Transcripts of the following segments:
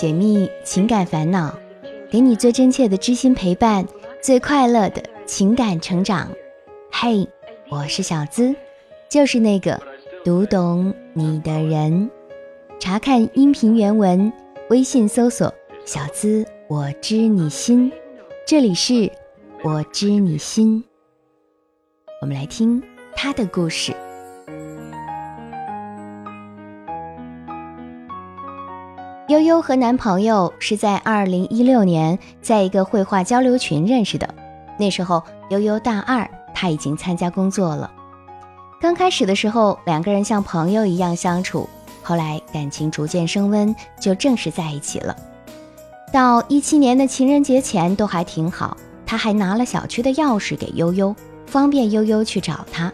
解密情感烦恼，给你最真切的知心陪伴，最快乐的情感成长。嘿，我是小资，就是那个读懂你的人。查看音频原文，微信搜索“小资我知你心”，这里是“我知你心”。我们来听他的故事。悠悠和男朋友是在二零一六年在一个绘画交流群认识的。那时候悠悠大二，他已经参加工作了。刚开始的时候，两个人像朋友一样相处，后来感情逐渐升温，就正式在一起了。到一七年的情人节前都还挺好，他还拿了小区的钥匙给悠悠，方便悠悠去找他。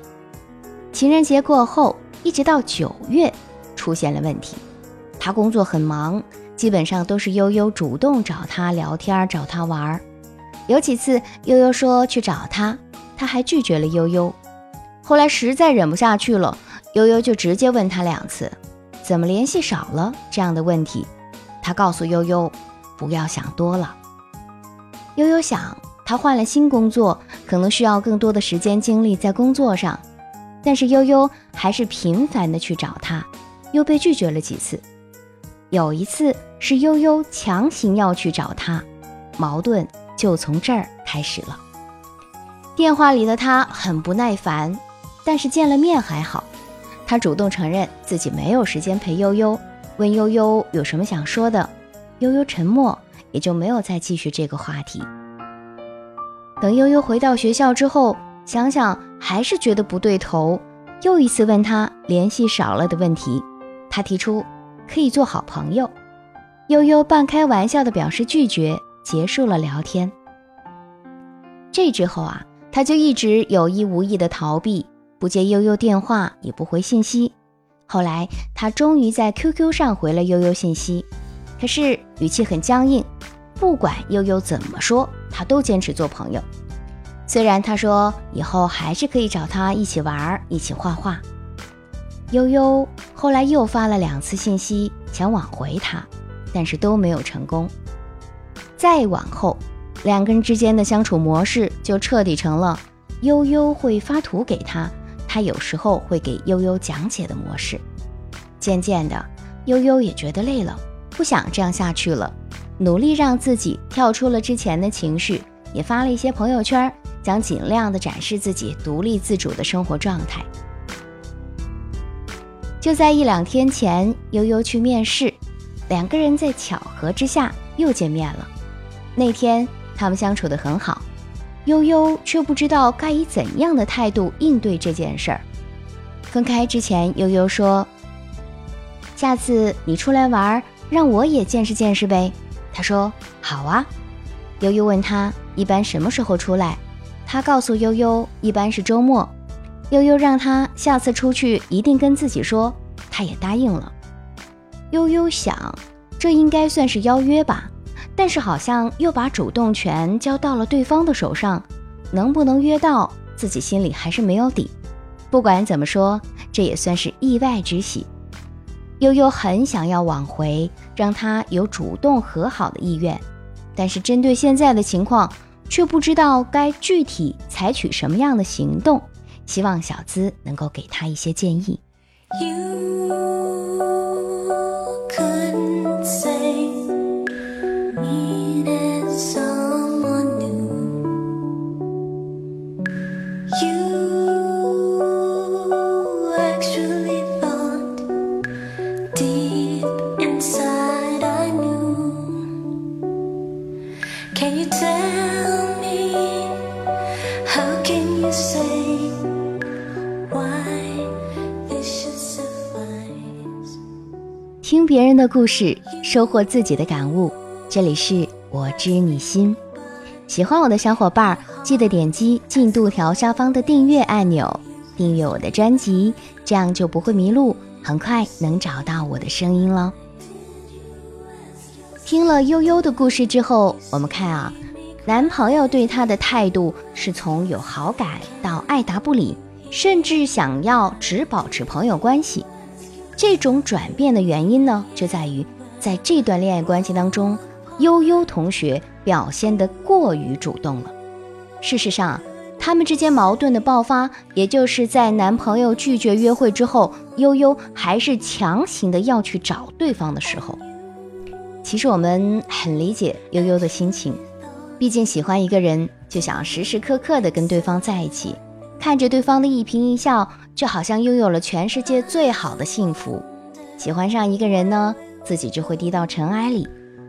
情人节过后，一直到九月，出现了问题。他工作很忙，基本上都是悠悠主动找他聊天，找他玩儿。有几次悠悠说去找他，他还拒绝了悠悠。后来实在忍不下去了，悠悠就直接问他两次：“怎么联系少了？”这样的问题，他告诉悠悠：“不要想多了。”悠悠想，他换了新工作，可能需要更多的时间精力在工作上，但是悠悠还是频繁的去找他，又被拒绝了几次。有一次是悠悠强行要去找他，矛盾就从这儿开始了。电话里的他很不耐烦，但是见了面还好。他主动承认自己没有时间陪悠悠，问悠悠有什么想说的。悠悠沉默，也就没有再继续这个话题。等悠悠回到学校之后，想想还是觉得不对头，又一次问他联系少了的问题。他提出。可以做好朋友，悠悠半开玩笑的表示拒绝，结束了聊天。这之后啊，他就一直有意无意的逃避，不接悠悠电话，也不回信息。后来他终于在 QQ 上回了悠悠信息，可是语气很僵硬，不管悠悠怎么说，他都坚持做朋友。虽然他说以后还是可以找他一起玩儿，一起画画。悠悠后来又发了两次信息，想挽回他，但是都没有成功。再往后，两个人之间的相处模式就彻底成了悠悠会发图给他，他有时候会给悠悠讲解的模式。渐渐的，悠悠也觉得累了，不想这样下去了，努力让自己跳出了之前的情绪，也发了一些朋友圈，想尽量的展示自己独立自主的生活状态。就在一两天前，悠悠去面试，两个人在巧合之下又见面了。那天他们相处得很好，悠悠却不知道该以怎样的态度应对这件事儿。分开之前，悠悠说：“下次你出来玩，让我也见识见识呗。”他说：“好啊。”悠悠问他一般什么时候出来，他告诉悠悠一般是周末。悠悠让他下次出去一定跟自己说，他也答应了。悠悠想，这应该算是邀约吧，但是好像又把主动权交到了对方的手上，能不能约到，自己心里还是没有底。不管怎么说，这也算是意外之喜。悠悠很想要挽回，让他有主动和好的意愿，但是针对现在的情况，却不知道该具体采取什么样的行动。希望小资能够给他一些建议。听别人故事，收获自己的感悟。这里是我知你心，喜欢我的小伙伴记得点击进度条下方的订阅按钮，订阅我的专辑，这样就不会迷路，很快能找到我的声音了。听了悠悠的故事之后，我们看啊，男朋友对她的态度是从有好感到爱答不理，甚至想要只保持朋友关系。这种转变的原因呢，就在于在这段恋爱关系当中，悠悠同学表现得过于主动了。事实上，他们之间矛盾的爆发，也就是在男朋友拒绝约会之后，悠悠还是强行的要去找对方的时候。其实我们很理解悠悠的心情，毕竟喜欢一个人，就想时时刻刻的跟对方在一起，看着对方的一颦一笑，就好像拥有了全世界最好的幸福。喜欢上一个人呢，自己就会低到尘埃里，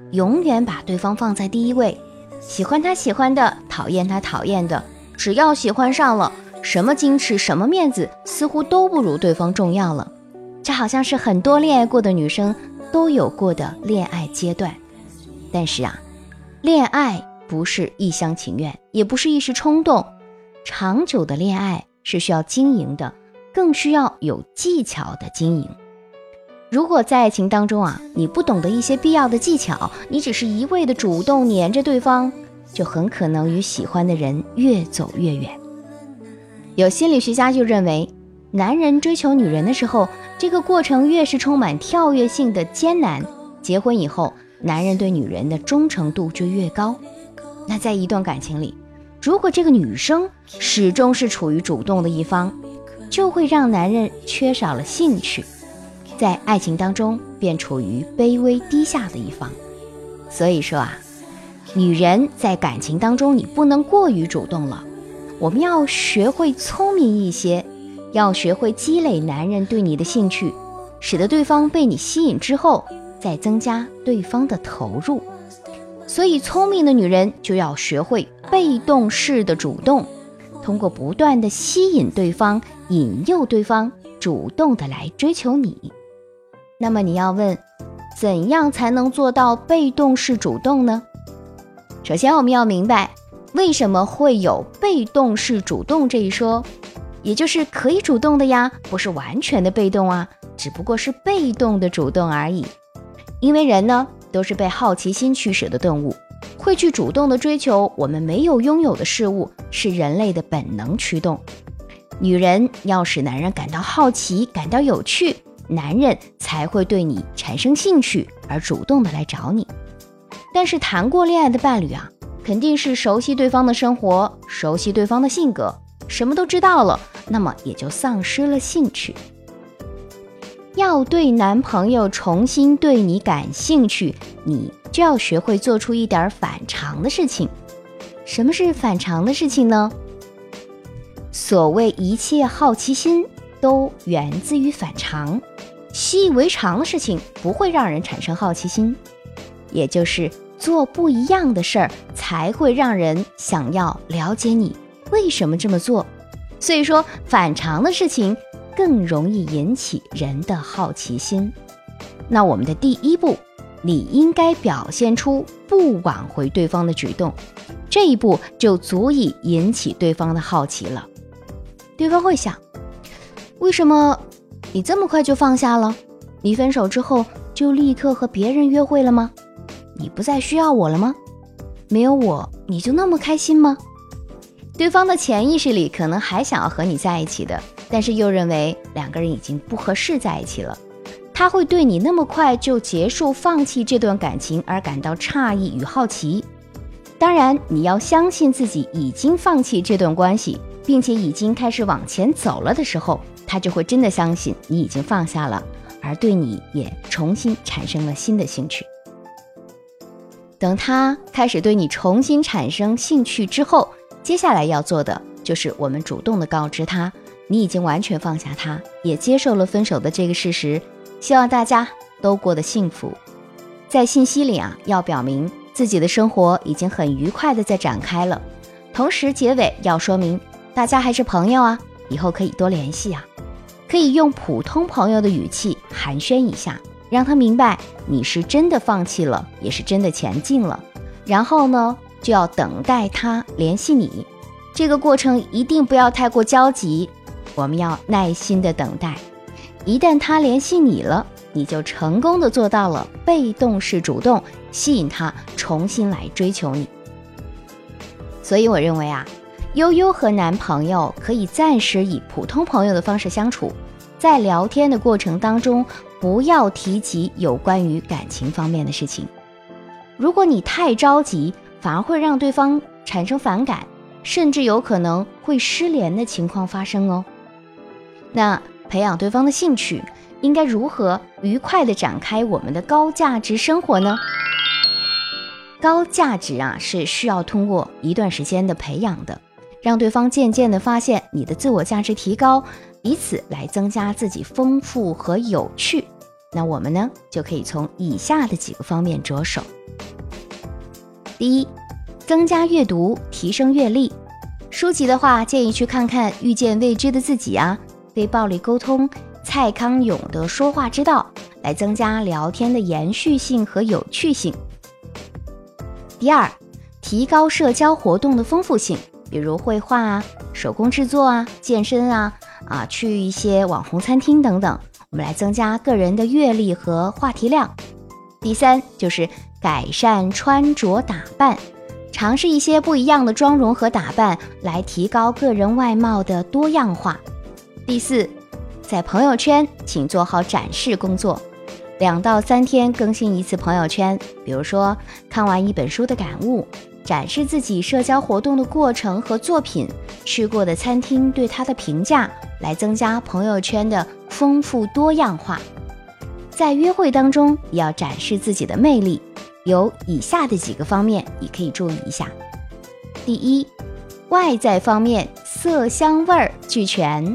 永远把对方放在第一位，喜欢他喜欢的，讨厌他讨厌的，只要喜欢上了，什么矜持什么面子，似乎都不如对方重要了。这好像是很多恋爱过的女生。都有过的恋爱阶段，但是啊，恋爱不是一厢情愿，也不是一时冲动，长久的恋爱是需要经营的，更需要有技巧的经营。如果在爱情当中啊，你不懂得一些必要的技巧，你只是一味的主动黏着对方，就很可能与喜欢的人越走越远。有心理学家就认为。男人追求女人的时候，这个过程越是充满跳跃性的艰难，结婚以后，男人对女人的忠诚度就越高。那在一段感情里，如果这个女生始终是处于主动的一方，就会让男人缺少了兴趣，在爱情当中便处于卑微低下的一方。所以说啊，女人在感情当中，你不能过于主动了，我们要学会聪明一些。要学会积累男人对你的兴趣，使得对方被你吸引之后，再增加对方的投入。所以，聪明的女人就要学会被动式的主动，通过不断的吸引对方、引诱对方，主动的来追求你。那么，你要问，怎样才能做到被动式主动呢？首先，我们要明白为什么会有被动式主动这一说。也就是可以主动的呀，不是完全的被动啊，只不过是被动的主动而已。因为人呢都是被好奇心驱使的动物，会去主动的追求我们没有拥有的事物，是人类的本能驱动。女人要使男人感到好奇、感到有趣，男人才会对你产生兴趣而主动的来找你。但是谈过恋爱的伴侣啊，肯定是熟悉对方的生活，熟悉对方的性格。什么都知道了，那么也就丧失了兴趣。要对男朋友重新对你感兴趣，你就要学会做出一点反常的事情。什么是反常的事情呢？所谓一切好奇心都源自于反常，习以为常的事情不会让人产生好奇心，也就是做不一样的事儿才会让人想要了解你。为什么这么做？所以说，反常的事情更容易引起人的好奇心。那我们的第一步，你应该表现出不挽回对方的举动，这一步就足以引起对方的好奇了。对方会想：为什么你这么快就放下了？你分手之后就立刻和别人约会了吗？你不再需要我了吗？没有我你就那么开心吗？对方的潜意识里可能还想要和你在一起的，但是又认为两个人已经不合适在一起了，他会对你那么快就结束、放弃这段感情而感到诧异与好奇。当然，你要相信自己已经放弃这段关系，并且已经开始往前走了的时候，他就会真的相信你已经放下了，而对你也重新产生了新的兴趣。等他开始对你重新产生兴趣之后。接下来要做的就是我们主动的告知他，你已经完全放下他，也接受了分手的这个事实。希望大家都过得幸福。在信息里啊，要表明自己的生活已经很愉快的在展开了。同时结尾要说明大家还是朋友啊，以后可以多联系啊。可以用普通朋友的语气寒暄一下，让他明白你是真的放弃了，也是真的前进了。然后呢？就要等待他联系你，这个过程一定不要太过焦急，我们要耐心的等待。一旦他联系你了，你就成功的做到了被动式主动，吸引他重新来追求你。所以我认为啊，悠悠和男朋友可以暂时以普通朋友的方式相处，在聊天的过程当中，不要提及有关于感情方面的事情。如果你太着急，反而会让对方产生反感，甚至有可能会失联的情况发生哦。那培养对方的兴趣，应该如何愉快地展开我们的高价值生活呢？高价值啊，是需要通过一段时间的培养的，让对方渐渐地发现你的自我价值提高，以此来增加自己丰富和有趣。那我们呢，就可以从以下的几个方面着手。第一，增加阅读，提升阅历。书籍的话，建议去看看《遇见未知的自己》啊，《非暴力沟通》蔡康永的说话之道，来增加聊天的延续性和有趣性。第二，提高社交活动的丰富性，比如绘画啊、手工制作啊、健身啊、啊去一些网红餐厅等等，我们来增加个人的阅历和话题量。第三，就是改善穿着打扮，尝试一些不一样的妆容和打扮，来提高个人外貌的多样化。第四，在朋友圈，请做好展示工作。两到三天更新一次朋友圈，比如说看完一本书的感悟，展示自己社交活动的过程和作品，去过的餐厅对他的评价，来增加朋友圈的丰富多样化。在约会当中也要展示自己的魅力，有以下的几个方面，你可以注意一下。第一，外在方面色香味儿俱全。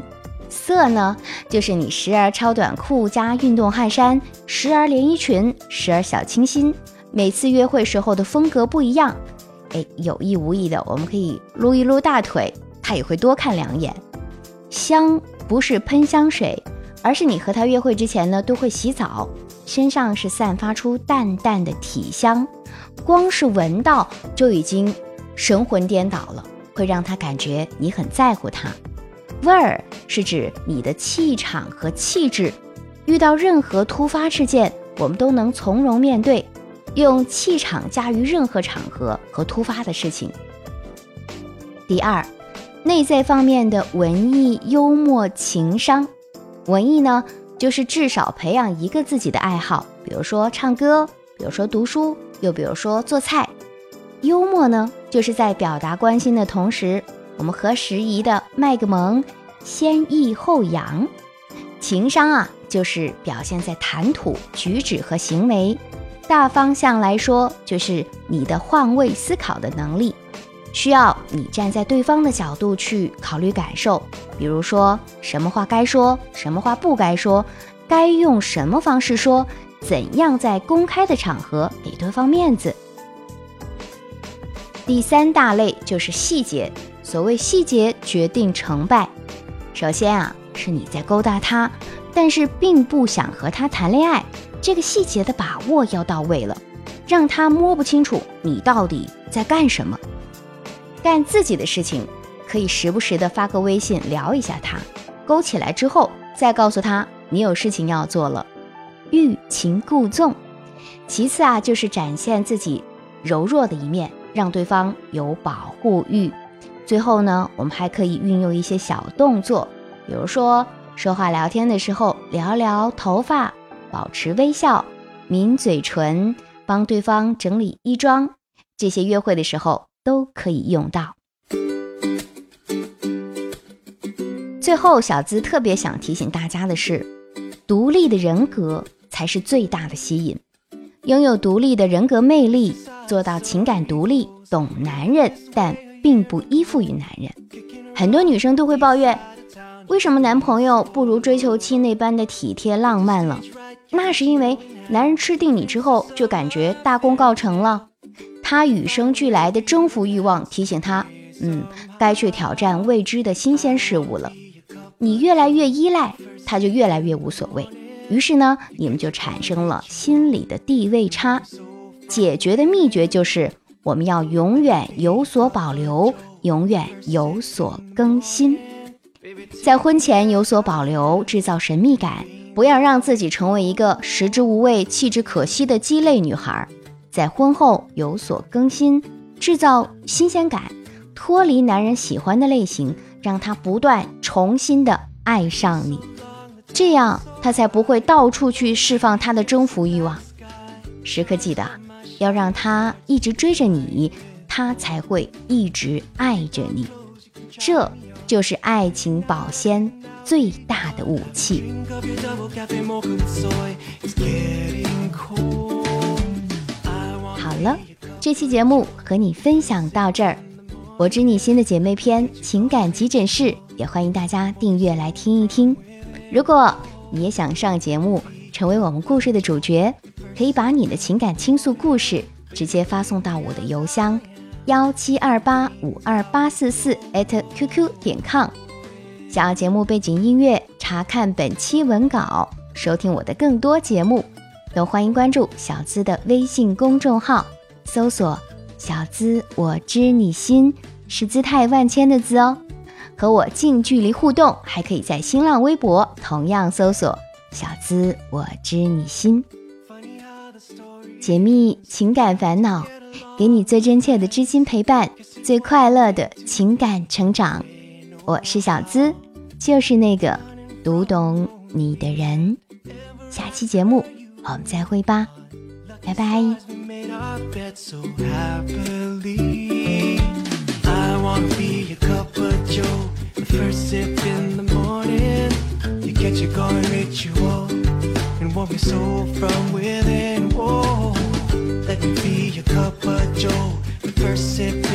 色呢，就是你时而超短裤加运动汗衫，时而连衣裙，时而小清新。每次约会时候的风格不一样，哎，有意无意的，我们可以撸一撸大腿，他也会多看两眼。香不是喷香水，而是你和他约会之前呢，都会洗澡，身上是散发出淡淡的体香，光是闻到就已经神魂颠倒了，会让他感觉你很在乎他。味儿是指你的气场和气质，遇到任何突发事件，我们都能从容面对，用气场驾驭任何场合和突发的事情。第二，内在方面的文艺、幽默、情商。文艺呢，就是至少培养一个自己的爱好，比如说唱歌，比如说读书，又比如说做菜。幽默呢，就是在表达关心的同时。我们合时宜的卖个萌，先抑后扬。情商啊，就是表现在谈吐、举止和行为。大方向来说，就是你的换位思考的能力，需要你站在对方的角度去考虑感受。比如说，什么话该说，什么话不该说，该用什么方式说，怎样在公开的场合给对方面子。第三大类就是细节。所谓细节决定成败，首先啊是你在勾搭他，但是并不想和他谈恋爱，这个细节的把握要到位了，让他摸不清楚你到底在干什么。干自己的事情，可以时不时的发个微信聊一下他，勾起来之后再告诉他你有事情要做了，欲擒故纵。其次啊就是展现自己柔弱的一面，让对方有保护欲。最后呢，我们还可以运用一些小动作，比如说说话聊天的时候聊聊头发，保持微笑，抿嘴唇，帮对方整理衣装，这些约会的时候都可以用到。最后，小资特别想提醒大家的是，独立的人格才是最大的吸引，拥有独立的人格魅力，做到情感独立，懂男人，但。并不依附于男人，很多女生都会抱怨，为什么男朋友不如追求期那般的体贴浪漫了？那是因为男人吃定你之后，就感觉大功告成了，他与生俱来的征服欲望提醒他，嗯，该去挑战未知的新鲜事物了。你越来越依赖，他就越来越无所谓，于是呢，你们就产生了心理的地位差。解决的秘诀就是。我们要永远有所保留，永远有所更新。在婚前有所保留，制造神秘感，不要让自己成为一个食之无味、弃之可惜的鸡肋女孩。在婚后有所更新，制造新鲜感，脱离男人喜欢的类型，让他不断重新的爱上你。这样他才不会到处去释放他的征服欲望。时刻记得，要让他一直追着你，他才会一直爱着你。这就是爱情保鲜最大的武器。好了，这期节目和你分享到这儿。我知你心的姐妹篇情感急诊室，也欢迎大家订阅来听一听。如果你也想上节目，成为我们故事的主角，可以把你的情感倾诉故事直接发送到我的邮箱幺七二八五二八四四 @QQ 点 com。想要节目背景音乐，查看本期文稿，收听我的更多节目，都欢迎关注小资的微信公众号，搜索。小资，我知你心是姿态万千的资哦，和我近距离互动，还可以在新浪微博同样搜索“小资，我知你心”，解密情感烦恼，给你最真切的知心陪伴，最快乐的情感成长。我是小资，就是那个读懂你的人。下期节目我们再会吧。拜拜。Catch a guard, ritual and warm your soul from within. Joe. And